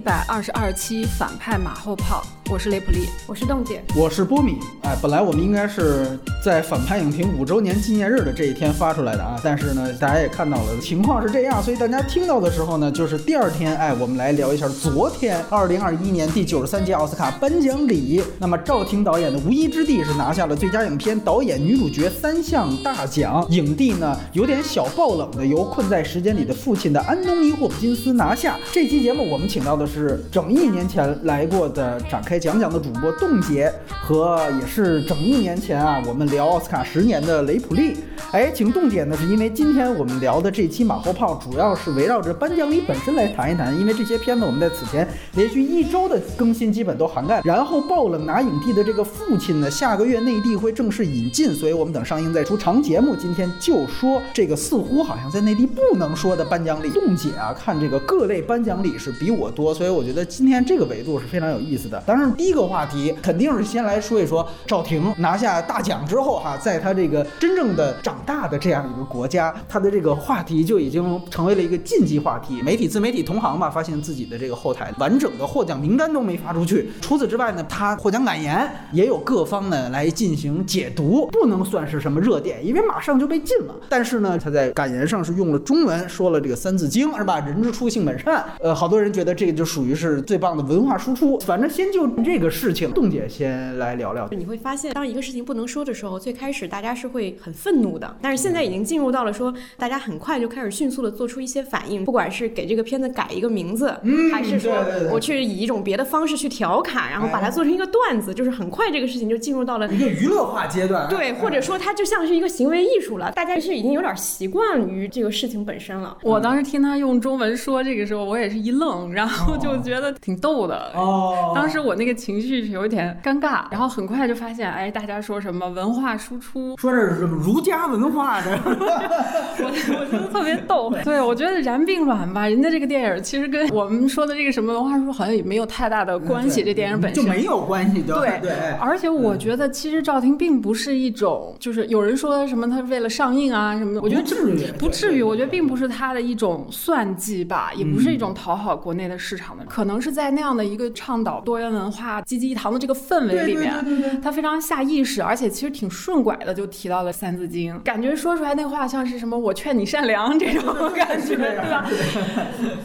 一百二十二期反派马后炮，我是雷普利，我是邓姐，我是波米。哎，本来我们应该是在反派影评五周年纪念日的这一天发出来的啊，但是呢，大家也看到了情况是这样，所以大家听到的时候呢，就是第二天。哎，我们来聊一下昨天二零二一年第九十三届奥斯卡颁奖礼。那么赵婷导演的《无依之地》是拿下了最佳影片、导演、女主角三项大奖，影帝呢有点小爆冷的，由《困在时间里的父亲》的安东尼霍普金斯拿下。这期节目我们请到的是整一年前来过的展开讲讲的主播冻姐，和也是整一年前啊我们聊奥斯卡十年的雷普利。哎，请冻姐呢是因为今天我们聊的这期马后炮主要是围绕着颁奖礼本身来谈一谈，因为这些片子我们在此前连续一周的更新基本都涵盖。然后爆冷拿影帝的这个父亲呢，下个月内地会正式引进，所以我们等上映再出长节目。今天就说这个似乎好像在内地不能说的颁奖礼。冻姐啊，看这个各类颁奖礼是比我多，所以我觉得今天这个维度是非常有意思的。当然，第一个话题肯定是先来说一说赵婷拿下大奖之后哈，在她这个真正的长大的这样一个国家，她的这个话题就已经成为了一个禁忌话题。媒体、自媒体同行吧，发现自己的这个后台完整的获奖名单都没发出去。除此之外呢，她获奖感言也有各方呢来进行解读，不能算是什么热点，因为马上就被禁了。但是呢，她在感言上是用了中文说了这个《三字经》，是吧？人之初，性本善。呃，好多人觉得这个就属于是最棒的文化输出。反正先就这个事情，冻姐先来聊聊。你会发现，当一个事情不能说的时候，最开始大家是会很愤怒的，但是现在已经进入到了说，大家很快就开始迅速的做出一些反应，不管是给这个片子改一个名字，还是说我去以一种别的方式去调侃，然后把它做成一个段子，就是很快这个事情就进入到了一个娱乐化阶段。对，或者说它就像是一个行为艺术了，大家是已经有点习惯于这个事情本身了。我当时听他用中文说这个时候，我也是一愣，然后就觉得挺逗的。哦，当时我那个情绪是有点尴尬，然后很快就发现，哎，大家说什么文化输出，说这是什么儒家文化的，我我觉得特别逗。对，我觉得燃并卵吧，人家这个电影其实跟我们说的这个什么文化输出好像也没有太大的关系。这电影本身就没有关系，对对。而且我觉得其实赵婷并不是一种，就是有人说什么他为了上映啊什么的，我觉得不至于，不至于。我觉得并不是他的一种算计吧，也不是一种讨好国内的市场的，可能是在那样的一个倡导多元文化、济济一堂的这个氛围里面，他非常下意识，而且其实挺顺拐的就提到了《三字经》，感觉说出来那话像是什么“我劝你善良”这种 感觉，对吧？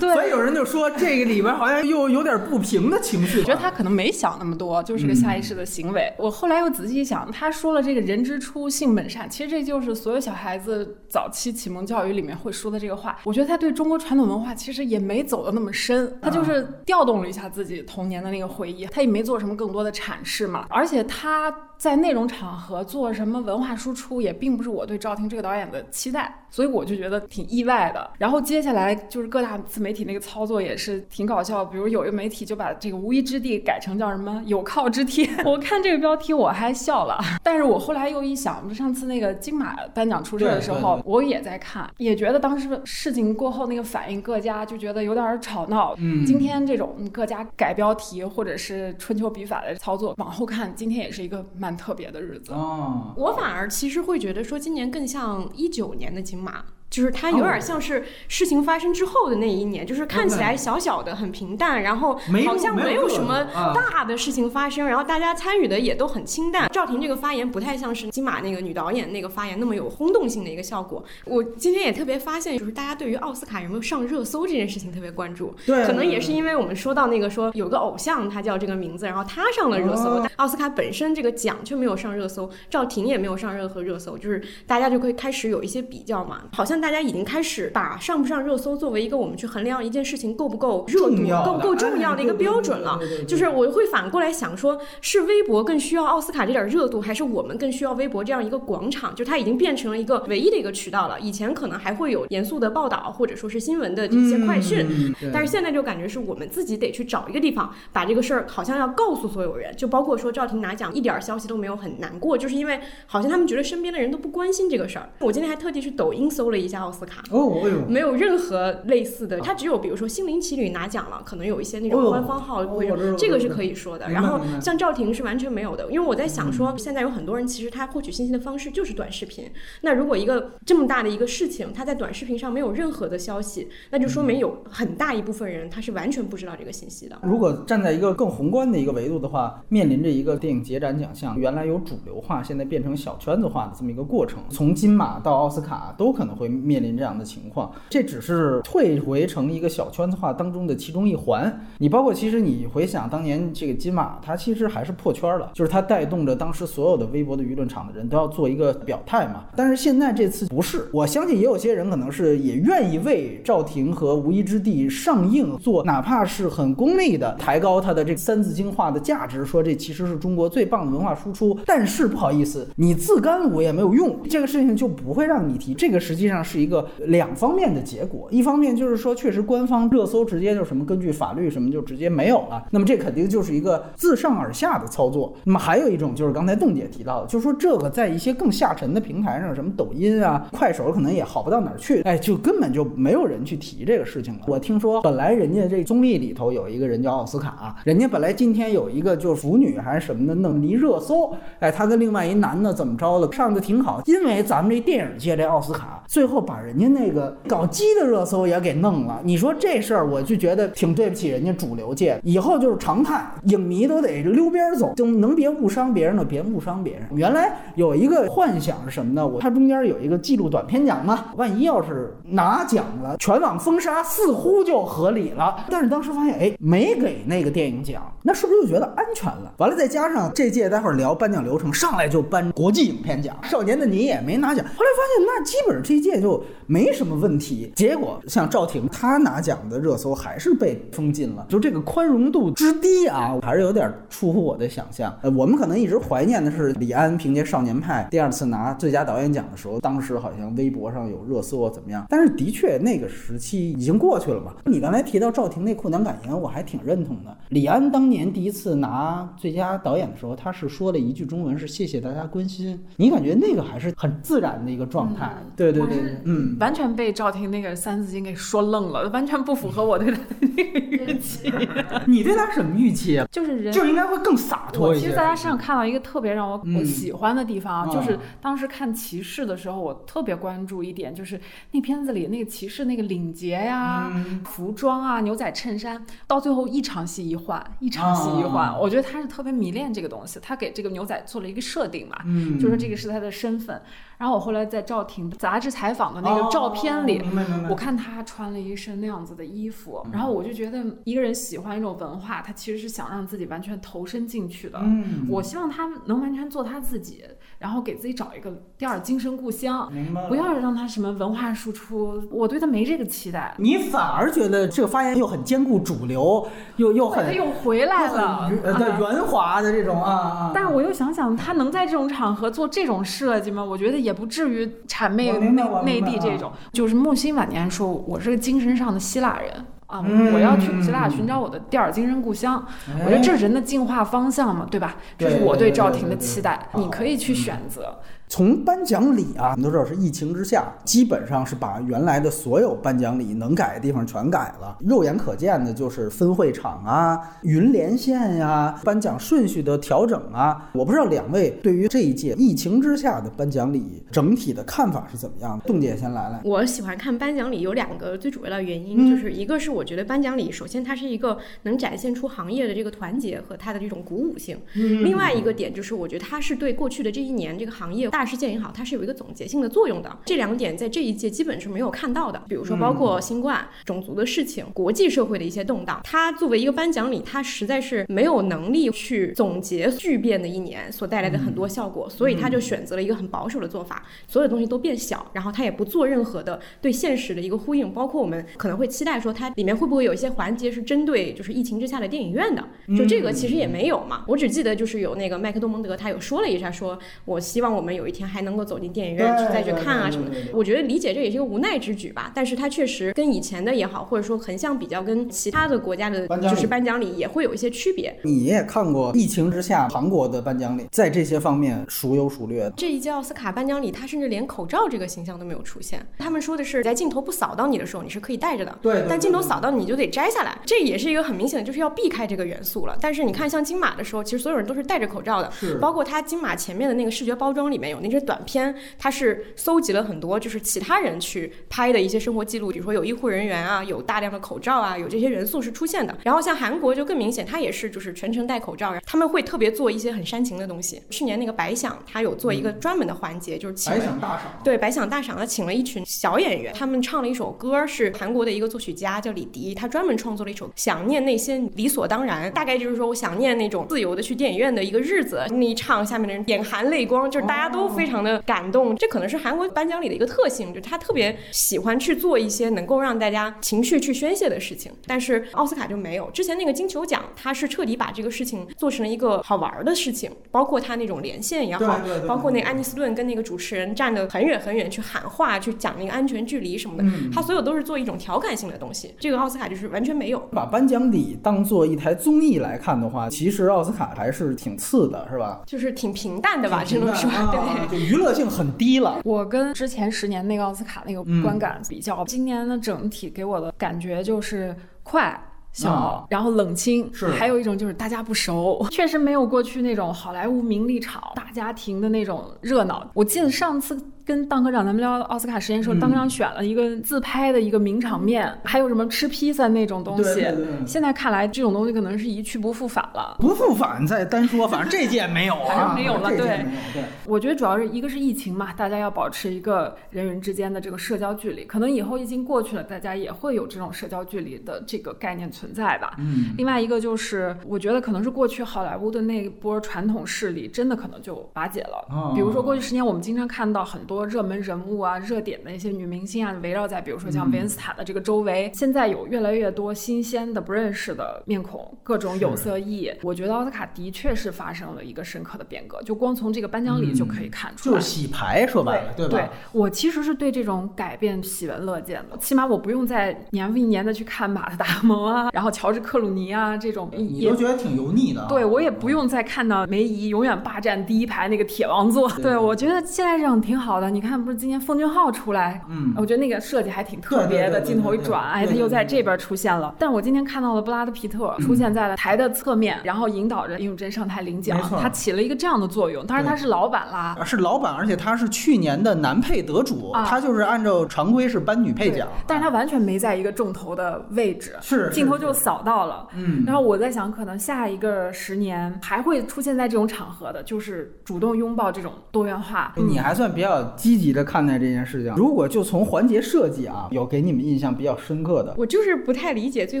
对。所以有人就说这个里边好像又有点不平的情绪。我觉得他可能没想那么多，就是个下意识的行为。我后来又仔细一想，他说了这个“人之初，性本善”，其实这就是所有小孩子早期启蒙教育里面会说的这个话。我觉得他对中国传统文化其实也没走的那么深，他就是调动了一下自己童年的那个回忆，他也没做什么更多的阐释嘛。而且他在那种场合做什么文化输出，也并不是我对赵婷这个导演的期待，所以我就觉得挺意外的。然后接下来就是各大自媒体那个操作也是挺搞笑，比如有一个媒体就把这个无依之地改成叫什么 有靠之天，我看这个标题我还笑了，但是我后来又一想，上次那个金马颁奖出事的时候，我也在看，也觉得当时事情过后那个反应，各家就觉得有点吵闹。嗯，今天这种各家改标题或者是春秋笔法的操作，往后看，今天也是一个蛮特别的日子。哦，我反而其实会觉得说，今年更像一九年的金马。嘛。就是它有点像是事情发生之后的那一年，就是看起来小小的很平淡，然后好像没有什么大的事情发生，然后大家参与的也都很清淡。赵婷这个发言不太像是金马那个女导演那个发言那么有轰动性的一个效果。我今天也特别发现，就是大家对于奥斯卡有没有上热搜这件事情特别关注，对，可能也是因为我们说到那个说有个偶像他叫这个名字，然后他上了热搜，但奥斯卡本身这个奖却没有上热搜，赵婷也没有上任何热搜，就是大家就会开始有一些比较嘛，好像大家已经开始把上不上热搜作为一个我们去衡量一件事情够不够热度、够不够重要的一个标准了。就是我会反过来想说，是微博更需要奥斯卡这点热度，还是我们更需要微博这样一个广场？就它已经变成了一个唯一的一个渠道了。以前可能还会有严肃的报道，或者说是新闻的一些快讯，但是现在就感觉是我们自己得去找一个地方，把这个事儿好像要告诉所有人。就包括说赵婷拿奖，一点消息都没有，很难过，就是因为好像他们觉得身边的人都不关心这个事儿。我今天还特地去抖音搜了一下。下奥斯卡。哦，哎呦，没有任何类似的，它只有比如说《心灵奇旅》拿奖了，可能有一些那种官方号会哦我知道这个是可以说的。然后像赵婷是完全没有的，因为我在想说，现在有很多人其实他获取信息的方式就是短视频。那如果一个这么大的一个事情，他在短视频上没有任何的消息，那就说明有很大一部分人他是完全不知道这个信息的。如果站在一个更宏观的一个维度的话，面临着一个电影节展奖项原来有主流化，现在变成小圈子化的这么一个过程，从金马到奥斯卡都可能会面临这样的情况。这只是退回成一个小圈子化当中的其中一环。你包括其实你回想当年这个金马，它其实还是破圈了，就是它带动着当时所有的微博的舆论场的人都要做一个表态嘛。但是现在这次不是，我相信也有些人可能是也愿意为赵婷和《无依之地》上映做哪怕是很功利的抬高它的这三字经化的价值，说这其实是中国最棒的文化输出。但是不好意思，你自干我也没有用，这个事情就不会让你提。这个实际上是一个两方面的结果，一方面就是说确实官方热搜直接就什么根据法律什么就直接没有了，那么这肯定就是一个自上而下的操作。那么还有一种就是刚才邓姐提到的，就是说这个在一些更下沉的平台上，什么抖音啊、快手可能也好不到哪儿去，哎，就根本就没有人去提这个事情了。我听说本来人家这综艺里头有一个人叫奥斯卡，人家本来今天有一个就是腐女还是什么的弄一热搜，哎，他跟另外一男的怎么着了，上的挺好，因为咱们这电影界这奥斯卡最后把人家那个搞基的热搜也给弄了。你说这事儿，我就觉得挺对不起人家主流界，以后就是常态，影迷都得溜边走，就能别误伤别人的别误伤别人。原来有一个幻想是什么呢？我它中间有一个纪录短片奖嘛，万一要是拿奖了，全网封杀似乎就合理了。但是当时发现，哎，没给那个电影奖，那是不是就觉得安全了？完了，再加上这届待会儿聊颁奖流程，上来就颁国际影片奖，少年的你也没拿奖。后来发现，那基本上这届就没什么问题。结果像赵婷她拿奖的热搜还是被封禁了，就这个宽容度之低啊，还是有点出乎我的想象。呃，我们可能一直怀念的是李安凭借《少年派》第二次拿最佳导演奖的时候，当时好像微博上有热搜啊怎么样？但是的确那个时期已经过去了嘛。你刚才提到赵婷那阔娘感言，我还挺认同的。李安当年第一次拿最佳导演的时候，他是说了一句中文是“谢谢大家关心”，你感觉那个还是很自然的一个状态。对对对对，嗯。完全被赵婷那个三字经给说愣了，完全不符合我对他的那 个预期。你对他什么预期啊？就是人就应该会更洒脱一些。其实在他身上看到一个特别让我嗯我喜欢的地方，啊就是当时看骑士的时候，我特别关注一点，就是那片子里那个骑士那个领结呀、嗯服装啊、牛仔衬衫，到最后一场戏一换，一场戏一换，啊我觉得他是特别迷恋这个东西，他给这个牛仔做了一个设定嘛，嗯就说这个是他的身份。然后我后来在赵婷杂志采访的那个照片里，我看他穿了一身那样子的衣服，然后我就觉得一个人喜欢一种文化，他其实是想让自己完全投身进去的。嗯我希望他能完全做他自己，然后给自己找一个第二精神故乡，明白了不要让他什么文化输出，我对他没这个期待。你反而觉得这个发言又很兼顾主流，又又很他又回来了，呃圆滑的这种啊啊。但是我又想想，他能在这种场合做这种设计吗？我觉得也不至于谄媚内内地这种。就是木心晚年说，我是个精神上的希腊人啊，嗯我要去古希腊寻找我的第二精神故乡。哎我觉得这是人的进化方向嘛，对吧？这是我对对赵婷的期待，你可以去选择。从颁奖礼啊，我们都知道是疫情之下，基本上是把原来的所有颁奖礼能改的地方全改了。肉眼可见的就是分会场啊、云连线呀、颁奖顺序的调整啊。我不知道两位对于这一届疫情之下的颁奖礼整体的看法是怎么样的？邓姐先来来。我喜欢看颁奖礼有两个最主要的原因，嗯就是一个是我觉得颁奖礼首先它是一个能展现出行业的这个团结和它的这种鼓舞性，嗯另外一个点就是我觉得它是对过去的这一年这个行业大事件也好，它是有一个总结性的作用的。这两点在这一届基本是没有看到的，比如说包括新冠、种族的事情、国际社会的一些动荡，它作为一个颁奖礼，它实在是没有能力去总结巨变的一年所带来的很多效果，所以他就选择了一个很保守的做法，所有东西都变小，然后他也不做任何的对现实的一个呼应，包括我们可能会期待说它里面会不会有一些环节是针对就是疫情之下的电影院的，就这个其实也没有嘛。我只记得就是有那个麦克多蒙德他有说了一下说，我希望我们有有一天还能够走进电影院去再去看啊什么的。我觉得理解这也是一个无奈之举吧，但是它确实跟以前的也好，或者说横向比较，跟其他的国家的就是颁奖礼也会有一些区别。你也看过疫情之下韩国的颁奖礼，在这些方面孰优孰劣？这一届奥斯卡颁奖礼，它甚至连口罩这个形象都没有出现。他们说的是，在镜头不扫到你的时候，你是可以戴着的。对。但镜头扫到你就得摘下来，这也是一个很明显的，就是要避开这个元素了。但是你看，像金马的时候，其实所有人都是戴着口罩的，包括他金马前面的那个视觉包装里面有那些短片，它是搜集了很多就是其他人去拍的一些生活记录，比如说有医护人员啊，有大量的口罩啊，有这些元素是出现的。然后像韩国就更明显，它也是就是全程戴口罩，他们会特别做一些很煽情的东西。去年那个白想，他有做一个专门的环节，就是请白想大赏，对白想大赏，他请了一群小演员，他们唱了一首歌，是韩国的一个作曲家叫李迪，他专门创作了一首《想念那些理所当然》，大概就是说我想念那种自由的去电影院的一个日子。那一唱，下面的人眼含泪光，就是大家都非常的感动。这可能是韩国颁奖礼的一个特性，就他特别喜欢去做一些能够让大家情绪去宣泄的事情。但是奥斯卡就没有，之前那个金球奖，他是彻底把这个事情做成了一个好玩的事情，包括他那种连线也好，包括那安妮斯顿跟那个主持人站得很远很远去喊话，去讲那个安全距离什么的，他所有都是做一种调侃性的东西。这个奥斯卡就是完全没有把颁奖礼当做一台综艺来看的话，其实奥斯卡还是挺次的，是吧？就是挺平淡的吧，只能说对，就娱乐性很低了。我跟之前十年那个奥斯卡那个观感比较，今年的整体给我的感觉就是快。小，然后冷清，是，还有一种就是大家不熟，确实没有过去那种好莱坞名利场大家庭的那种热闹。我记得上次。跟当科长咱们聊奥斯卡实验时候，当科长选了一个自拍的一个名场面，还有什么吃披萨那种东西。现在看来，这种东西可能是一去不复返了。不复返再单说，反正这届没有啊，没有了。对，对。我觉得主要是一个是疫情嘛，大家要保持一个人与之间的这个社交距离。可能以后疫情过去了，大家也会有这种社交距离的这个概念存在吧。嗯。另外一个就是，我觉得可能是过去好莱坞的那波传统势力真的可能就瓦解了。哦。比如说过去十年，我们经常看到很多热门人物。啊，热点的一些女明星啊，围绕在比如说像维恩斯坦的这个周围。现在有越来越多新鲜的不认识的面孔，各种有色艺。我觉得奥斯卡的确是发生了一个深刻的变革，就光从这个颁奖礼就可以看出来。就是洗牌，说白了，对吧？对我其实是对这种改变喜闻乐见的，起码我不用再年复一年的去看马特·达蒙啊，然后乔治·克鲁尼啊这种，你都觉得挺油腻的。对我也不用再看到梅姨永远霸占第一排那个铁王座。对我觉得现在这样挺好的。你看，不是今年奉俊昊出来。嗯，我觉得那个设计还挺特别的，镜头一转，哎，他又在这边出现了。但我今天看到了布拉德皮特出现在了台的侧面，然后引导着殷汝珍上台领奖，他起了一个这样的作用。当然他是老板啦，是老板，而且他是去年的男配得主，他就是按照常规是颁女配奖，但是他完全没在一个重头的位置，是镜头就扫到了。嗯，然后我在想，可能下一个十年还会出现在这种场合的，就是主动拥抱这种多元化。你还算比较积极的看待这件事情。如果就从环节设计啊，有给你们印象比较深刻的，我就是不太理解最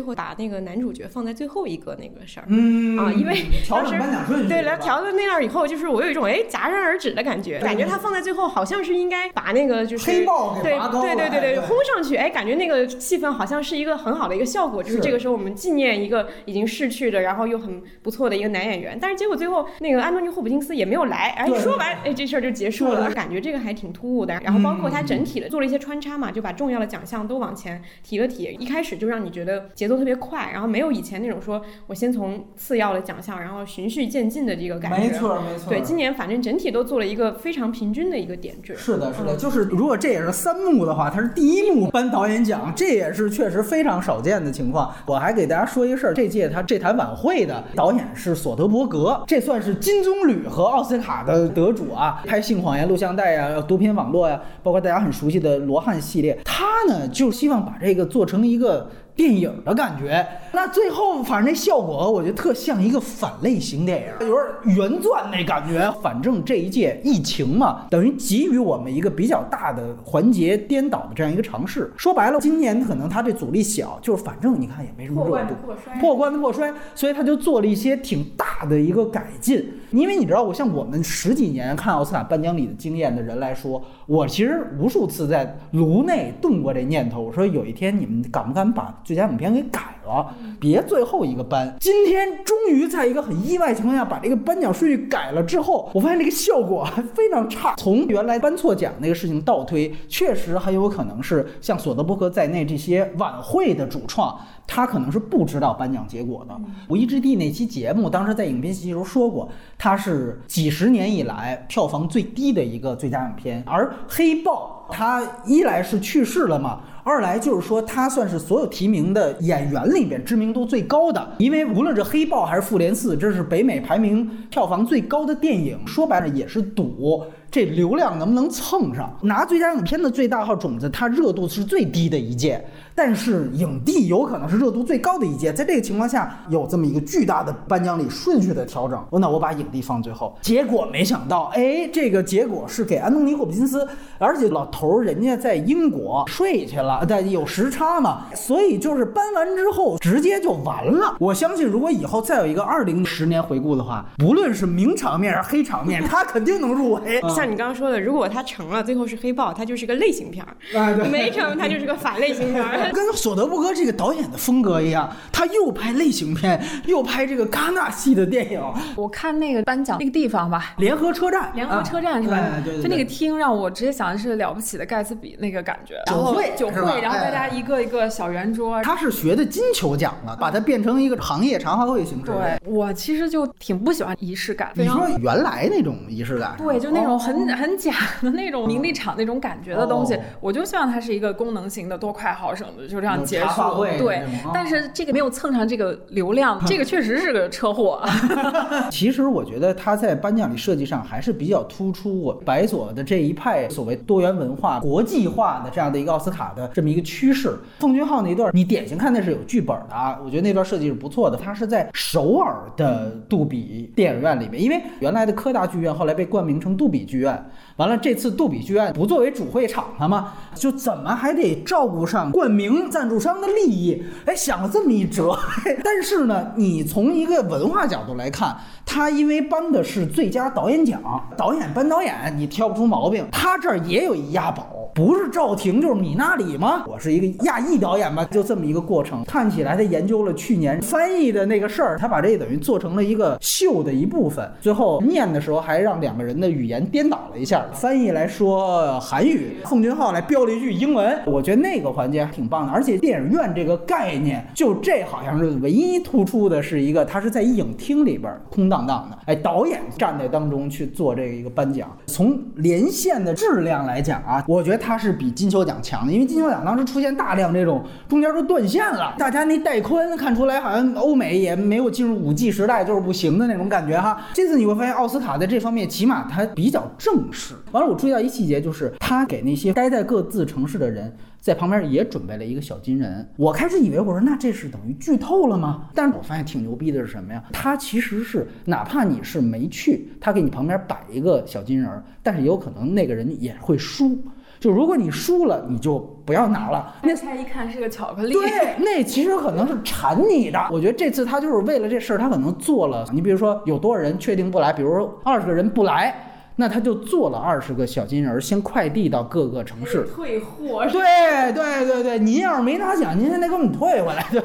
后把那个男主角放在最后一个那个事儿，嗯啊，因为调整颁奖顺序，对，来调到那样以后，就是我有一种哎戛然而止的感觉，感觉他放在最后好像是应该把那个就是黑豹给，对对对对对，轰上去，哎，感觉那个气氛好像是一个很好的一个效果，就是这个时候我们纪念一个已经逝去的，然后又很不错的一个男演员，但是结果最后那个安东尼霍普金斯也没有来，哎，说完哎这事儿就结束了，感觉这个还挺突兀的，然后包括它整体的做了一些穿插。嘛，就把重要的奖项都往前提了提，一开始就让你觉得节奏特别快，然后没有以前那种说我先从次要的奖项，然后循序渐进的这个感觉。没错，没错。对，今年反正整体都做了一个非常平均的一个点缀。是的，是的，就是如果这也是三幕的话，它是第一幕颁导演奖，这也是确实非常少见的情况。我还给大家说一个事儿，这届他这台晚会的导演是索德伯格，这算是金棕榈和奥斯卡的得主啊，拍《性谎言录像带》呀，《毒品网络》呀，包括大家很熟悉的罗汉。系列，他呢就希望把这个做成一个。电影的感觉，那最后反正那效果，我觉得特像一个反类型电影，有点原钻那感觉。反正这一届疫情嘛，等于给予我们一个比较大的环节颠倒的这样一个尝试。说白了，今年可能它这阻力小，就是反正你看也没什么热度，破罐子破摔，所以他就做了一些挺大的一个改进。因为你知道，我像我们十几年看奥斯卡颁奖礼的经验的人来说，我其实无数次在颅内动过这念头，我说有一天你们敢不敢把。最佳影片给改了，别最后一个颁。今天终于在一个很意外情况下把这个颁奖顺序改了之后，我发现这个效果还非常差。从原来颁错奖那个事情倒推，确实很有可能是像索德伯格在内这些晚会的主创。他可能是不知道颁奖结果的。五一之地那期节目，当时在影片信息时候说过，它是几十年以来票房最低的一个最佳影片。而黑豹，它一来是去世了嘛，二来就是说它算是所有提名的演员里边知名度最高的。因为无论是黑豹还是复联四，这是北美排名票房最高的电影，说白了也是赌这流量能不能蹭上。拿最佳影片的最大号种子，它热度是最低的一届。但是影帝有可能是热度最高的一届，在这个情况下有这么一个巨大的颁奖礼顺序的调整，那我把影帝放最后。结果没想到，哎，这个结果是给安东尼·霍普金斯，而且老头儿人家在英国睡去了，但有时差嘛，所以就是颁完之后直接就完了。我相信，如果以后再有一个二零十年回顾的话，不论是名场面还是黑场面，他肯定能入围。像你刚刚说的，如果他成了，最后是黑豹，他就是个类型片儿；没成，他就是个反类型片儿。跟索德伯格这个导演的风格一样，他又拍类型片，又拍这个戛纳系的电影。我看那个颁奖那个地方吧，联合车站，联合车站是吧？对对。就那个厅，让我直接想的是了不起的盖茨比那个感觉。酒会，酒会，然后大家一个一个小圆桌。他是学的金球奖了，把它变成一个行业茶话会形式。对，我其实就挺不喜欢仪式感。你说原来那种仪式感？对，就那种很很假的那种名利场那种感觉的东西，我就希望它是一个功能型的，多快好省的，就这样。结束对，但是这个没有蹭上这个流量，这个确实是个车祸。其实我觉得他在颁奖礼设计上还是比较突出我白左的这一派所谓多元文化、国际化的这样的一个奥斯卡的这么一个趋势。奉俊昊那段，你典型看那是有剧本的啊，我觉得那段设计是不错的。他是在首尔的杜比电影院里面，因为原来的科大剧院后来被冠名成杜比剧院。完了，这次杜比剧院不作为主会场了吗？就怎么还得照顾上冠名赞助商的利益？哎，想了这么一折。但是呢，你从一个文化角度来看，他因为颁的是最佳导演奖，导演颁导演，你挑不出毛病。他这儿也有一押宝。不是赵婷就是米纳里吗？我是一个亚裔导演吧，就这么一个过程。看起来他研究了去年翻译的那个事儿，他把这等于做成了一个秀的一部分。最后念的时候还让两个人的语言颠倒了一下，翻译来说韩语，奉俊昊来飙了一句英文。我觉得那个环节还挺棒的。而且电影院这个概念，就这好像是唯一突出的是一个，他是在影厅里边空荡荡的，哎，导演站在当中去做这一个颁奖。从连线的质量来讲啊，我觉得。它是比金球奖强的，因为金球奖当时出现大量这种中间都断线了，大家那带宽看出来好像欧美也没有进入五 G 时代就是不行的那种感觉哈。这次你会发现奥斯卡在这方面起码它比较正式。完了，我注意到一细节，就是他给那些待在各自城市的人。在旁边也准备了一个小金人，我开始以为我说那这是等于剧透了吗？但是我发现挺牛逼的是什么呀？他其实是哪怕你是没去，他给你旁边摆一个小金人，但是有可能那个人也会输。就如果你输了，你就不要拿了。那才一看是个巧克力，对，那其实可能是馋你的。我觉得这次他就是为了这事儿，他可能做了。你比如说有多少人确定不来，比如二十个人不来。那他就做了二十个小金人，先快递到各个城市退货。对对对对，您要是没拿奖，您还得给我们退回来，对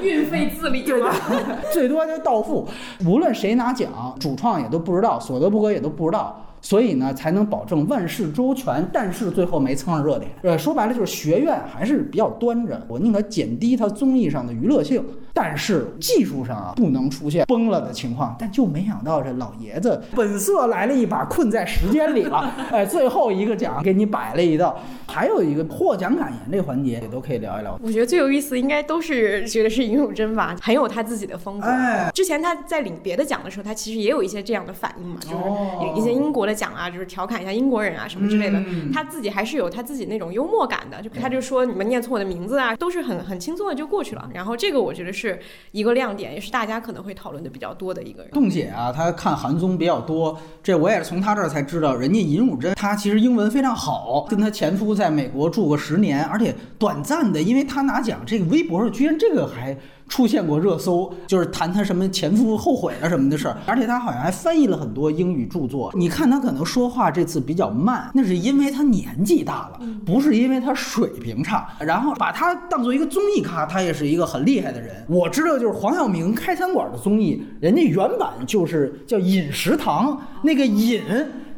运费自理对 最多就到付。无论谁拿奖，主创也都不知道，所得不格也都不知道。所以呢，才能保证万事周全，但是最后没蹭上热点。呃，说白了就是学院还是比较端着，我宁可减低它综艺上的娱乐性，但是技术上啊不能出现崩了的情况。但就没想到这老爷子本色来了一把，困在时间里了。哎，最后一个奖给你摆了一道，还有一个获奖感言这环节也都可以聊一聊。我觉得最有意思应该都是觉得是尹汝贞吧，很有他自己的风格。哎，之前他在领别的奖的时候，他其实也有一些这样的反应嘛，就是领一些英国的。奖啊，就是调侃一下英国人啊什么之类的，他自己还是有他自己那种幽默感的，就他就说你们念错我的名字啊，都是很很轻松的就过去了。然后这个我觉得是一个亮点，也是大家可能会讨论的比较多的一个人。栋姐啊，她看韩综比较多，这我也是从她这儿才知道，人家尹汝贞她其实英文非常好，跟她前夫在美国住过十年，而且短暂的，因为她拿奖这个微博上居然这个还。出现过热搜，就是谈他什么前夫后悔了什么的事儿，而且他好像还翻译了很多英语著作。你看他可能说话这次比较慢，那是因为他年纪大了，不是因为他水平差。然后把他当做一个综艺咖，他也是一个很厉害的人。我知道就是黄晓明开餐馆的综艺，人家原版就是叫饮食堂，那个饮。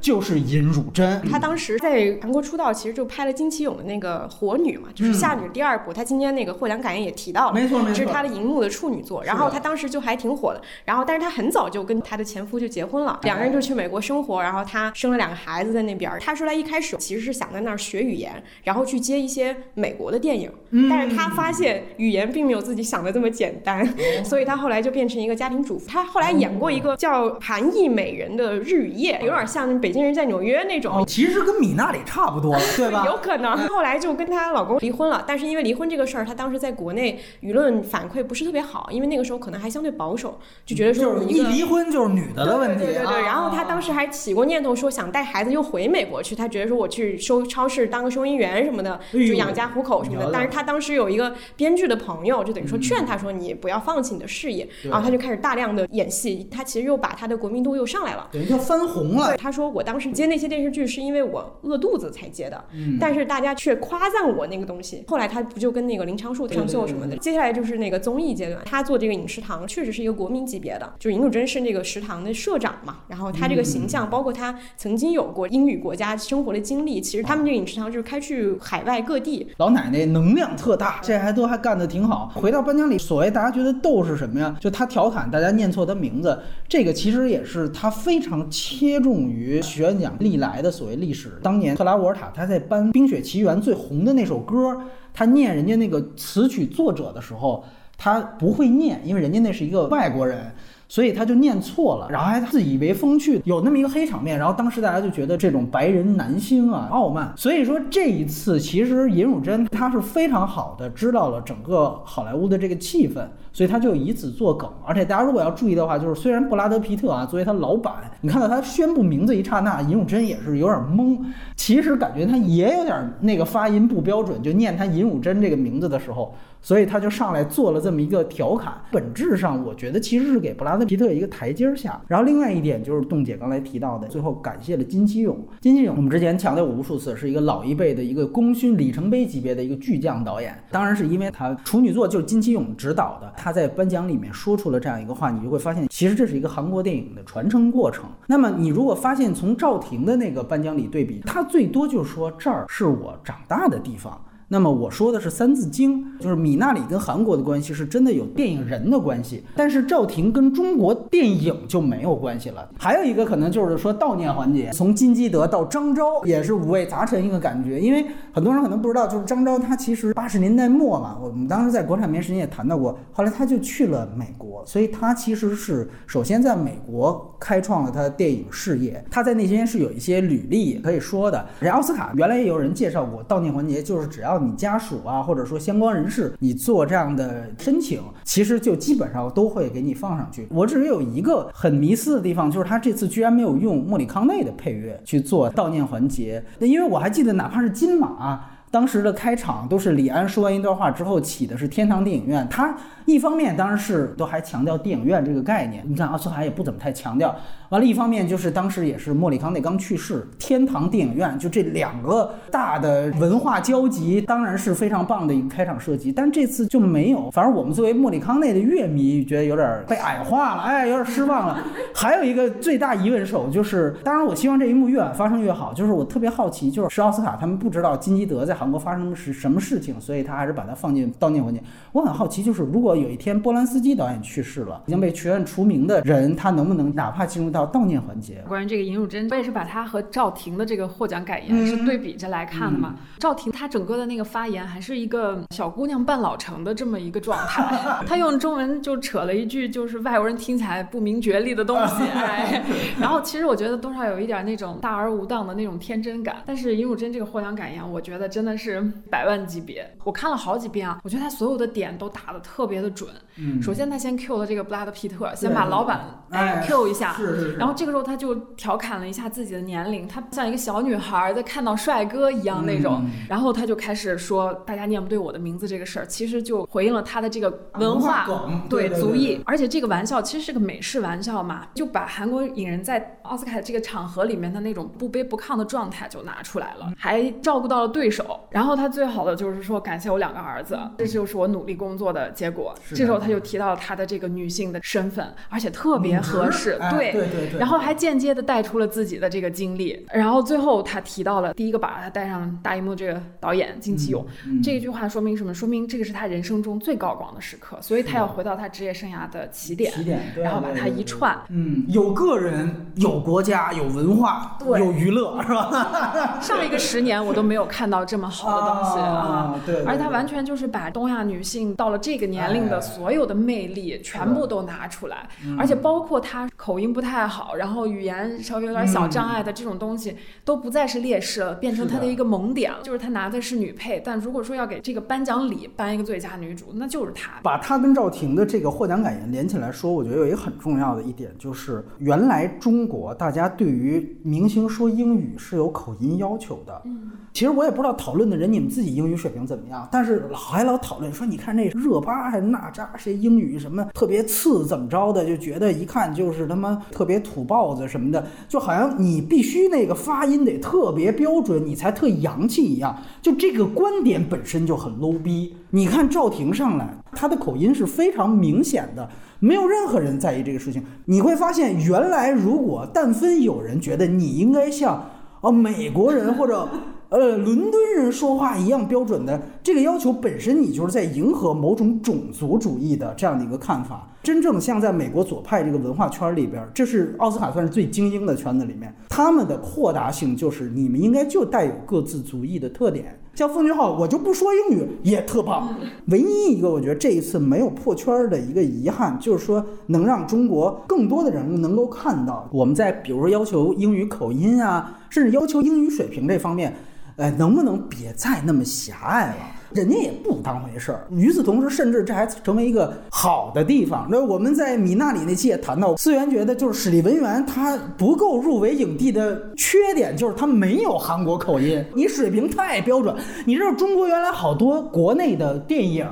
就是尹汝贞，她当时在韩国出道，其实就拍了金基勇的那个《火女》嘛，就是《夏女》第二部。她今天那个获奖感言也提到了，没错没错，这是她的荧幕的处女作。然后她当时就还挺火的。然后，但是她很早就跟她的前夫就结婚了，两个人就去美国生活。然后她生了两个孩子在那边。她说她一开始其实是想在那儿学语言，然后去接一些美国的电影。但是她发现语言并没有自己想的这么简单，所以她后来就变成一个家庭主妇。她后来演过一个叫《韩裔美人的日与夜》，有点像北京人在纽约那种，其实跟米娜里差不多，对吧？有可能。后来就跟她老公离婚了，但是因为离婚这个事儿，她当时在国内舆论反馈不是特别好，因为那个时候可能还相对保守，就觉得说一离婚就是女的的问题。对对对。然后她当时还起过念头，说想带孩子又回美国去。她觉得说我去收超市当个收银员什么的，就养家糊口什么的。但是她当时有一个编剧的朋友，就等于说劝她说你不要放弃你的事业。然后她就开始大量的演戏，她其实又把她的国民度又上来了，等于就翻红了。她说我当时。接那些电视剧是因为我饿肚子才接的，但是大家却夸赞我那个东西。后来他不就跟那个林长树上秀什么的？接下来就是那个综艺阶段，他做这个饮食堂确实是一个国民级别的，就是尹汝贞是那个食堂的社长嘛。然后他这个形象，包括他曾经有过英语国家生活的经历，其实他们这个饮食堂就是开去海外各地。老奶奶能量特大，这还都还干得挺好。回到颁奖礼，所谓大家觉得逗是什么呀？就他调侃大家念错他名字，这个其实也是他非常切中于学讲。历来的所谓历史，当年特拉沃尔塔他在搬《冰雪奇缘》最红的那首歌，他念人家那个词曲作者的时候，他不会念，因为人家那是一个外国人。所以他就念错了，然后还自以为风趣，有那么一个黑场面。然后当时大家就觉得这种白人男星啊傲慢。所以说这一次其实尹汝贞她是非常好的知道了整个好莱坞的这个气氛，所以他就以此作梗。而且大家如果要注意的话，就是虽然布拉德皮特啊作为他老板，你看到他宣布名字一刹那，尹汝贞也是有点懵。其实感觉他也有点那个发音不标准，就念他尹汝贞这个名字的时候。所以他就上来做了这么一个调侃，本质上我觉得其实是给布拉德皮特一个台阶下。然后另外一点就是栋姐刚才提到的，最后感谢了金基勇。金基勇我们之前强调过无数次，是一个老一辈的一个功勋里程碑级别的一个巨匠导演。当然是因为他处女作就是金基勇执导的，他在颁奖里面说出了这样一个话，你就会发现其实这是一个韩国电影的传承过程。那么你如果发现从赵婷的那个颁奖礼对比，他最多就说这儿是我长大的地方。那么我说的是《三字经》，就是米娜里跟韩国的关系是真的有电影人的关系，但是赵婷跟中国电影就没有关系了。还有一个可能就是说悼念环节，从金基德到张昭也是五味杂陈一个感觉，因为很多人可能不知道，就是张昭他其实八十年代末嘛，我们当时在国产片时间也谈到过，后来他就去了美国，所以他其实是首先在美国开创了他的电影事业，他在那些是有一些履历可以说的。人奥斯卡原来也有人介绍过悼念环节，就是只要你家属啊，或者说相关人士，你做这样的申请，其实就基本上都会给你放上去。我只有一个很迷思的地方，就是他这次居然没有用莫里康内的配乐去做悼念环节。那因为我还记得，哪怕是金马当时的开场，都是李安说完一段话之后起的是天堂电影院，他。一方面当然是都还强调电影院这个概念，你看奥斯卡也不怎么太强调。完了，一方面就是当时也是莫里康内刚去世，天堂电影院就这两个大的文化交集，当然是非常棒的一个开场设计。但这次就没有，反正我们作为莫里康内的乐迷觉得有点被矮化了，哎，有点失望了。还有一个最大疑问手就是，当然我希望这一幕越晚发生越好。就是我特别好奇，就是是奥斯卡他们不知道金基德在韩国发生的是什么事情，所以他还是把它放进悼念环节。我很好奇，就是如果。有一天波兰斯基导演去世了，已经被全院除名的人，他能不能哪怕进入到悼念环节？关于这个尹汝贞，我也是把他和赵婷的这个获奖感言是对比着来看的嘛。赵婷她整个的那个发言还是一个小姑娘半老成的这么一个状态，她用中文就扯了一句就是外国人听起来不明觉厉的东西，哎，然后其实我觉得多少有一点那种大而无当的那种天真感。但是尹汝贞这个获奖感言，我觉得真的是百万级别。我看了好几遍啊，我觉得他所有的点都打的特别。别的准。嗯，首先他先 Q 了这个布拉德皮特，先把老板哎 Q 一下，是是是，然后这个时候他就调侃了一下自己的年龄，他像一个小女孩在看到帅哥一样那种。嗯然后他就开始说大家念不对我的名字这个事儿，其实就回应了他的这个文化梗，对对族裔。而且这个玩笑其实是个美式玩笑嘛，就把韩国影人在奥斯卡这个场合里面的那种不卑不亢的状态就拿出来了，还照顾到了对手。然后他最好的就是说感谢我两个儿子，这就是我努力工作的结果。是这时候他就提到了他的这个女性的身份，而且特别合适，哎对对对，然后还间接的带出了自己的这个经历，然后最后他提到了第一个把他带上大荧幕这个导演金基勇，嗯这一句话说明什么？说明这个是他人生中最高光的时刻，所以他要回到他职业生涯的起点，起点，对然后把它一。串。嗯，有个人，有国家，有文化，对有娱乐，是吧？上一个十年我都没有看到这么好的东西啊！啊，对，对而他对完全就是把东亚女性到了这个年龄哎的所有的魅力全部都拿出来，嗯而且包括她口音不太好，然后语言稍微有点小障碍的这种东西，都不再是劣势了，变成她的一个萌点了。就是她拿的是女配，但如果说要给这个颁奖礼颁一个最佳女主，那就是她。把他跟赵婷的这个获奖感言连起来说，我觉得有一个很重要的一点，就是原来中国大家对于明星说英语是有口音要求的。嗯，其实我也不知道讨论的人你们自己英语水平怎么样，但是老还老讨论说，你看那热巴还是娜扎，谁英语什么特别次怎么着的，就觉得一看就是他妈特别土包子什么的，就好像你必须那个发音得特别标准，你才特洋气一样。就这个观点本身就很 low 逼。你看赵婷上来，她的口音是非常明显的。没有任何人在意这个事情，你会发现，原来如果但分有人觉得你应该像哦美国人或者呃伦敦人说话一样标准的这个要求，本身你就是在迎合某种种族主义的这样的一个看法。真正像在美国左派这个文化圈里边，这是奥斯卡算是最精英的圈子里面，他们的豁达性就是你们应该就带有各自族裔的特点。像奉俊昊，我就不说英语也特棒。唯一一个我觉得这一次没有破圈儿的一个遗憾，就是说能让中国更多的人能够看到，我们在比如说要求英语口音啊，甚至要求英语水平这方面，哎，能不能别再那么狭隘了？人家也不当回事儿。与此同时，甚至这还成为一个好的地方。那我们在米娜里那期也谈到，思源觉得就是史蒂文元他不够入围影帝的缺点就是他没有韩国口音，你水平太标准。你知道中国原来好多国内的电影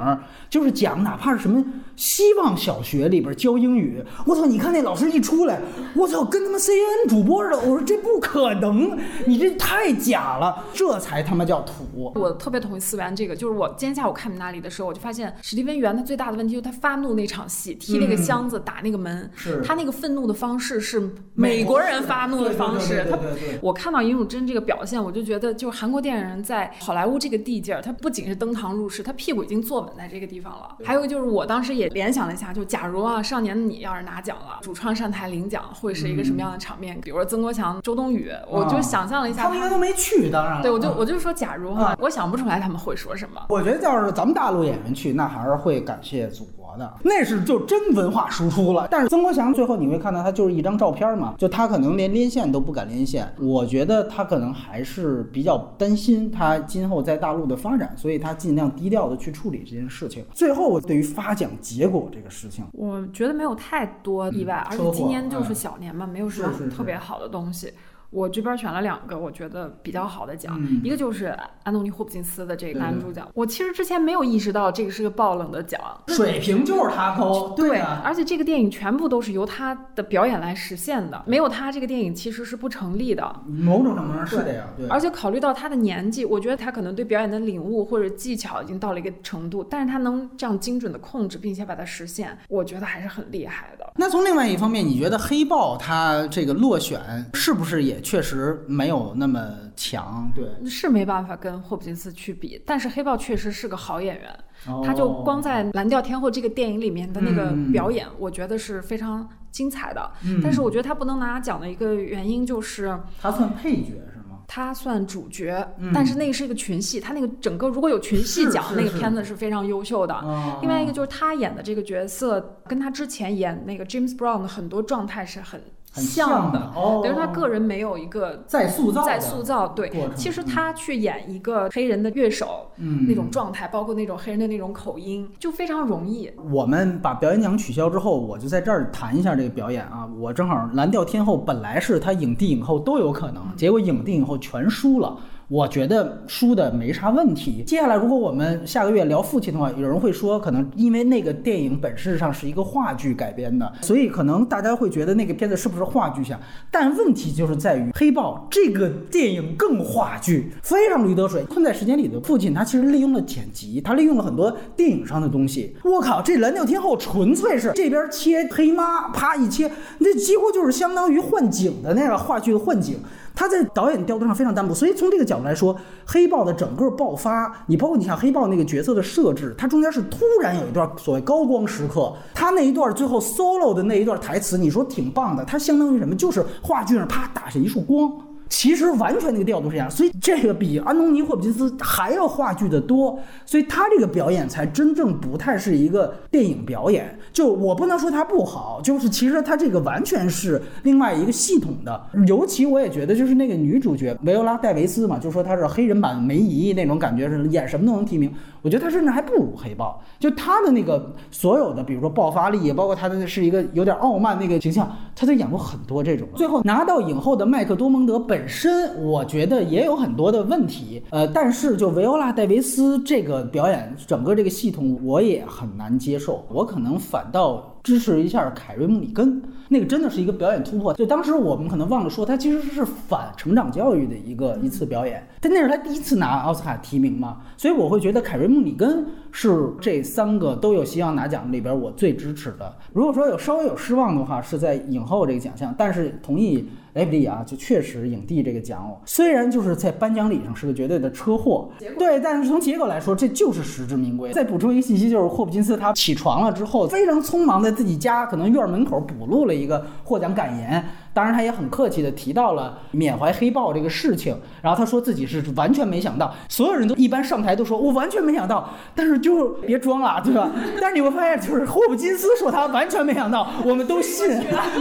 就是讲哪怕是什么希望小学里边教英语，我操！你看那老师一出来，我操，跟他妈 CNN 主播似的。我说这不可能，你这太假了，这才他妈叫土。我特别同意思源这个，就是我今天下午看那里的时候，我就发现史蒂文元他最大的问题就是他发怒那场戏，踢那个箱子、打那个门，他那个愤怒的方式是美国人发怒的方式。他我看到尹汝贞这个表现，我就觉得，就是韩国电影人在好莱坞这个地界儿，他不仅是登堂入室，他屁股已经坐稳在这个地方了。还有就是，我当时也联想了一下，就假如啊，《少年的你》要是拿奖了，主创上台领奖会是一个什么样的场面？比如说曾国强、周冬雨，我就想象了一下他们应该都没去，当然了。对，我就啊我就说，假如哈，我想不出来他们会说什么。我觉得要是咱们大陆演员去，那还是会感谢祖国的，那是就真文化输出了。但是曾国祥最后你会看到他就是一张照片嘛，就他可能连连线都不敢连线。我觉得他可能还是比较担心他今后在大陆的发展，所以他尽量低调的去处理这件事情。最后，我对于发奖结果这个事情，我觉得没有太多意外，而且今年就是嗯小年嘛，没有什么特别好的东西。我这边选了两个我觉得比较好的奖，嗯一个就是安东尼·霍普金斯的这个男主角。我其实之前没有意识到这个是个爆冷的奖，水平就是他高，对啊，而且这个电影全部都是由他的表演来实现的，没有他这个电影其实是不成立的。某种程度上是的呀，对。而且考虑到他的年纪，我觉得他可能对表演的领悟或者技巧已经到了一个程度，但是他能这样精准的控制，并且把它实现，我觉得还是很厉害的。那从另外一方面，你觉得黑豹它这个落选是不是也确实没有那么强？对，是没办法跟霍普金斯去比，但是黑豹确实是个好演员，哦他就光在《蓝调天后》这个电影里面的那个嗯表演，我觉得是非常精彩的。嗯但是我觉得他不能拿奖的一个原因就是。他算配角是吗？他算主角，嗯但是那个是一个群戏，他那个整个如果有群戏奖，那个片子是非常优秀的。哦另外一个就是他演的这个角色，跟他之前演那个 James Brown 的很多状态是很很像的，哦，等于他个人没有一个在塑造的在塑造。对，其实他去演一个黑人的乐手，嗯那种状态，包括那种黑人的那种口音，就非常容易。我们把表演奖取消之后，我就在这儿谈一下这个表演啊。我正好蓝调天后本来是他影帝影后都有可能，结果影帝影后全输了。我觉得输的没啥问题。接下来，如果我们下个月聊父亲的话，有人会说，可能因为那个电影本质上是一个话剧改编的，所以可能大家会觉得那个片子是不是话剧像？但问题就是在于《黑豹》这个电影更话剧，非常驴得水。困在时间里的父亲，他其实利用了剪辑，他利用了很多电影上的东西。我靠，这蓝调天后纯粹是这边切黑妈，啪一切，那几乎就是相当于换景的那个话剧的换景。他在导演调度上非常单薄，所以从这个角度来说，黑豹的整个爆发，你包括你像黑豹那个角色的设置，它中间是突然有一段所谓高光时刻，他那一段最后 solo 的那一段台词，你说挺棒的，它相当于什么？就是话剧上啪打下一束光。其实完全那个调度是这样，所以这个比安东尼·霍普金斯还要话剧的多，所以他这个表演才真正不太是一个电影表演。就我不能说他不好，就是其实他这个完全是另外一个系统的。尤其我也觉得，就是那个女主角维欧拉·戴维斯嘛，就说她是黑人版梅姨那种感觉，是演什么都能提名。我觉得他甚至还不如黑豹，就他的那个所有的，比如说爆发力，也包括他的是一个有点傲慢那个形象，他都演过很多这种。最后拿到影后的麦克多蒙德本身，我觉得也有很多的问题。呃，但是就维欧拉·戴维斯这个表演，整个这个系统我也很难接受。我可能反倒支持一下凯瑞·穆里根，那个真的是一个表演突破。就当时我们可能忘了说，他其实是反成长教育的一个一次表演，但那是他第一次拿奥斯卡提名嘛，所以我会觉得凯瑞·穆里根是这三个都有希望拿奖里边我最支持的。如果说有稍微有失望的话，是在影后这个奖项，但是同意。雷普利啊，就确实影帝这个奖，虽然就是在颁奖礼上是个绝对的车祸，对，但是从结果来说，这就是实至名归。再补充一个信息，就是霍普金斯他起床了之后，非常匆忙在自己家可能院门口补录了一个获奖感言。当然，他也很客气的提到了缅怀黑豹这个事情，然后他说自己是完全没想到，所有人都一般上台都说我完全没想到，但是就别装了，对吧？但是你会发现，就是霍普金斯说他完全没想到，我们都信，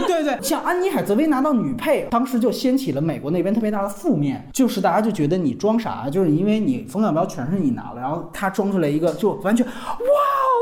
对 对。像安妮海瑟薇拿到女配，当时就掀起了美国那边特别大的负面，就是大家就觉得你装啥，就是因为你冯小彪全是你拿了，然后他装出来一个就完全哇，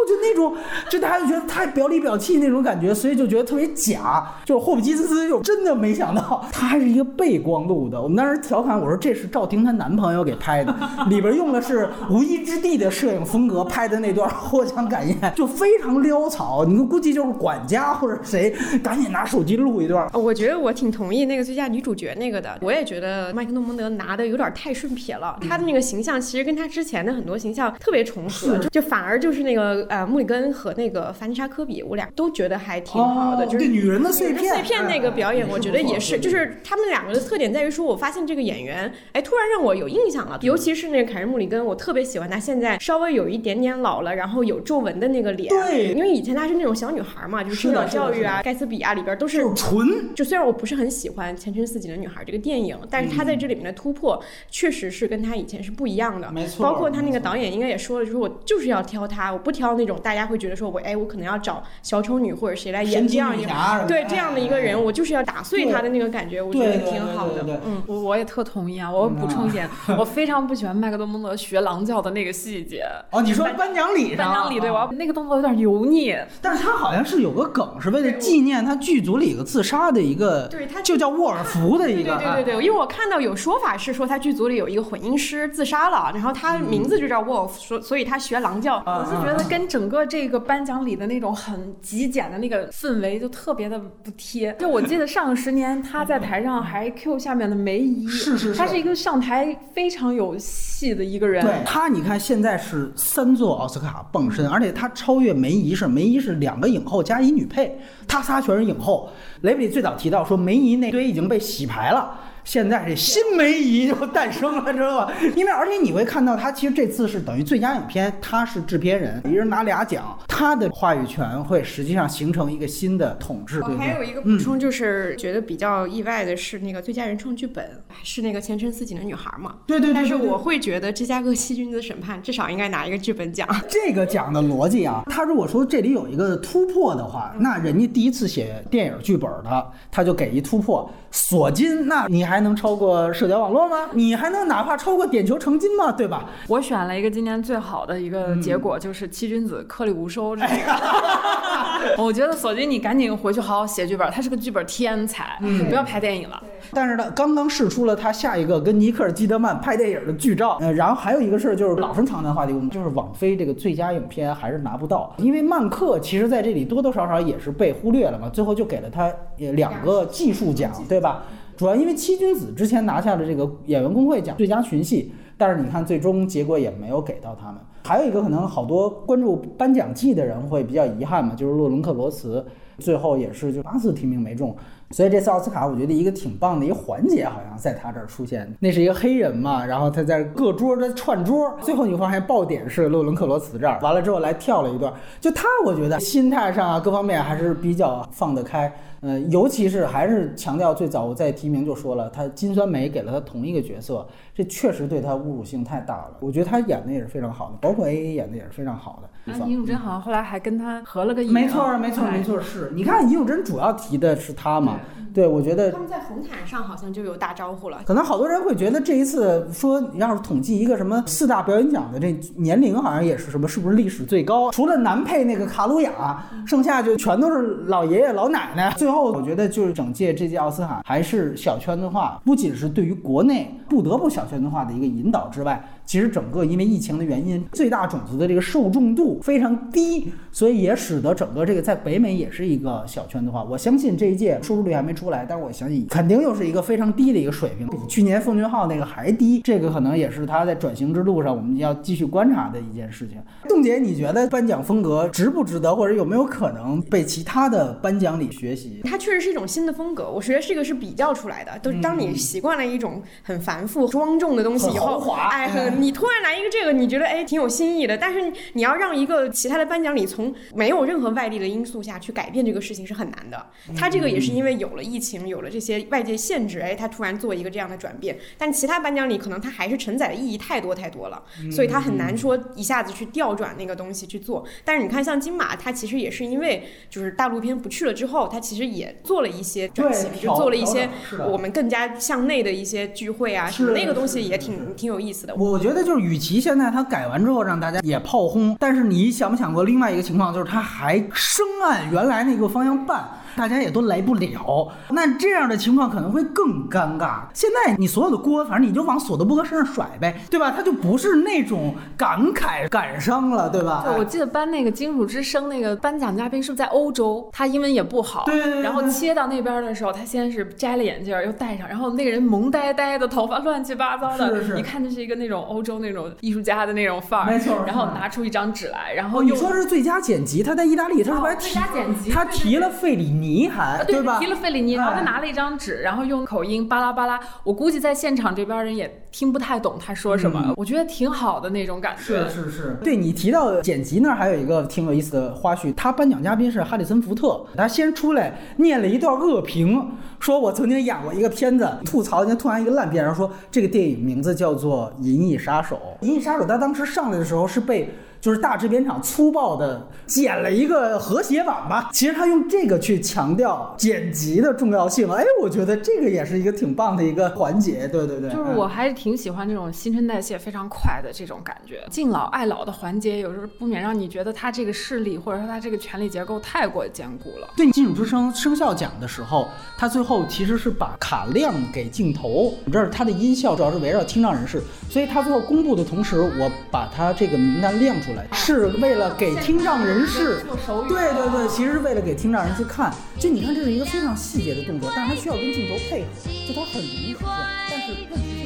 就那种，就大家就觉得太表里表气那种感觉，所以就觉得特别假，就是霍普金斯就真。真的没想到，他还是一个背光录的。我们当时调侃我说：“这是赵婷她男朋友给拍的，里边用的是无依之地的摄影风格拍的那段获奖感言，就非常潦草。你估计就是管家或者谁赶紧拿手机录一段。”我觉得我挺同意那个最佳女主角那个的。我也觉得麦克诺蒙德拿的有点太顺撇了，他的那个形象其实跟他之前的很多形象特别重合，就反而就是那个呃穆里根和那个凡妮莎科比，我俩都觉得还挺好的。就是女人的碎片，碎片那个表演。我觉得也是，就是他们两个的特点在于说，我发现这个演员，哎，突然让我有印象了。尤其是那个凯瑞·穆里根，我特别喜欢他现在稍微有一点点老了，然后有皱纹的那个脸。对，因为以前她是那种小女孩嘛，就是《生教育》啊、《盖茨比》啊里边都是纯。就虽然我不是很喜欢《前程似锦的女孩》这个电影，但是她在这里面的突破确实是跟她以前是不一样的。没错。包括他那个导演应该也说了，就是我就是要挑她，我不挑那种大家会觉得说我哎，我可能要找小丑女或者谁来演这样一个对这样的一个人，我就是要打碎他。的那个感觉，我觉得挺好的。嗯，我我也特同意啊。我补充一点，我 非常不喜欢麦克多蒙德学狼叫的那个细节。哦，你说颁奖礼上？颁奖礼对，我要那个动作有点油腻。但是他好像是有个梗，是为了纪念他剧组里一个自杀的一个，对他就叫沃尔夫的一个。对对对对，因为我看到有说法是说他剧组里有一个混音师自杀了，然后他名字就叫沃尔夫，所所以他学狼叫。我是觉得跟整个这个颁奖礼的那种很极简的那个氛围就特别的不贴。就我记得上十年他在台上。上还 Q 下面的梅姨，是是是，他是一个上台非常有戏的一个人。对他，你看现在是三座奥斯卡傍身，而且他超越梅姨是梅姨是两个影后加一女配，他仨全是影后。雷比最早提到说梅姨那堆已经被洗牌了。现在这新梅姨就诞生了，知道吧？因为而且你会看到，他其实这次是等于最佳影片，他是制片人，一人拿俩奖，他的话语权会实际上形成一个新的统治。对？还有一个补充就是，觉得比较意外的是，那个最佳原创剧本是那个前程似锦的女孩嘛。对对对但是我会觉得芝加哥七君子审判至少应该拿一个剧本奖。这个奖的逻辑啊，他如果说这里有一个突破的话，那人家第一次写电影剧本的，他就给一突破。索金，那你还能超过社交网络吗？你还能哪怕超过点球成金吗？对吧？我选了一个今年最好的一个结果，就是七君子颗粒无收这个。我觉得索金，你赶紧回去好好写剧本，他是个剧本天才，不要拍电影了。但是呢，刚刚试出了他下一个跟尼克尔基德曼拍电影的剧照。呃，然后还有一个事儿就是老生常谈话题，我们就是网飞这个最佳影片还是拿不到，因为曼克其实在这里多多少少也是被忽略了嘛，最后就给了他呃两个技术奖，对吧？主要因为七君子之前拿下了这个演员工会奖最佳群戏，但是你看最终结果也没有给到他们。还有一个可能好多关注颁奖季的人会比较遗憾嘛，就是洛伦克罗茨最后也是就八次提名没中。所以这次奥斯卡，我觉得一个挺棒的一个环节，好像在他这儿出现。那是一个黑人嘛，然后他在各桌在串桌，最后你会发现爆点是洛伦克罗茨这儿，完了之后来跳了一段。就他，我觉得心态上啊各方面还是比较放得开。呃，尤其是还是强调最早我在提名就说了，他金酸梅给了他同一个角色，这确实对他侮辱性太大了。我觉得他演的也是非常好的，包括 A A 演的也是非常好的。啊，尹汝贞好像后来还跟他合了个影。没错，没错，没错，是你看尹汝贞主要提的是他嘛？对，我觉得他们在红毯上好像就有打招呼了。可能好多人会觉得这一次说要是统计一个什么四大表演奖的这年龄，好像也是什么是不是历史最高？除了男配那个卡鲁亚，剩下就全都是老爷爷老奶奶。最最后我觉得就是整届这届奥斯卡还是小圈子化，不仅是对于国内不得不小圈子化的一个引导之外。其实整个因为疫情的原因，最大种子的这个受众度非常低，所以也使得整个这个在北美也是一个小圈子化。我相信这一届收视率还没出来，但是我相信肯定又是一个非常低的一个水平，比去年奉俊昊那个还低。这个可能也是他在转型之路上我们要继续观察的一件事情。冻姐，你觉得颁奖风格值不值得，或者有没有可能被其他的颁奖礼学习？它确实是一种新的风格，我觉得这个是比较出来的。都当你习惯了一种很繁复、庄重的东西以后，哎，很你突然来一个这个，你觉得哎挺有新意的，但是你要让一个其他的颁奖礼从没有任何外力的因素下去改变这个事情是很难的。它这个也是因为有了疫情，有了这些外界限制，哎，它突然做一个这样的转变。但其他颁奖礼可能它还是承载的意义太多太多了，所以它很难说一下子去调转那个东西去做。但是你看像金马，它其实也是因为就是大陆片不去了之后，它其实也做了一些转型，就做了一些我们更加向内的一些聚会啊，什么那个东西也挺挺有意思的。我觉得觉得就是与其现在他改完之后让大家也炮轰，但是你想没想过另外一个情况，就是他还生按原来那个方向办。大家也都来不了，那这样的情况可能会更尴尬。现在你所有的锅，反正你就往索德伯格身上甩呗，对吧？他就不是那种感慨感伤了，对吧？对，我记得颁那个金属之声那个颁奖嘉宾是不是在欧洲？他英文也不好，对对对。然后切到那边的时候，他先是摘了眼镜又戴上，然后那个人萌呆呆的头发乱七八糟的，是是一看就是一个那种欧洲那种艺术家的那种范儿，没错。然后拿出一张纸来，然后你说是最佳剪辑，他在意大利，他是不是还提、最佳剪辑？他提了费里尼还对吧？提了费里尼，然后他拿了一张纸，然后用口音巴拉巴拉。我估计在现场这边人也听不太懂他说什么，我觉得挺好的那种感觉。是是是，对你提到剪辑那儿还有一个挺有意思的花絮，他颁奖嘉宾是哈里森福特，他先出来念了一段恶评，说我曾经演过一个片子，吐槽人家突然一个烂片，然后说这个电影名字叫做《银翼杀手》，《银翼杀手》他当时上来的时候是被。就是大制片厂粗暴的剪了一个和谐版吧，其实他用这个去强调剪辑的重要性，哎，我觉得这个也是一个挺棒的一个环节，对对对。就是我还是挺喜欢这种新陈代谢非常快的这种感觉，敬老爱老的环节，有时候不免让你觉得他这个势力或者说他这个权力结构太过坚固了。对金属之声生效奖的时候，他最后其实是把卡亮给镜头，这儿他的音效主要是围绕听障人士，所以他最后公布的同时，我把他这个名单亮出。是为了给听障人士，对对对，其实是为了给听障人士看。就你看，这是一个非常细节的动作，但是它需要跟镜头配合，就它很容易实现。但是问题。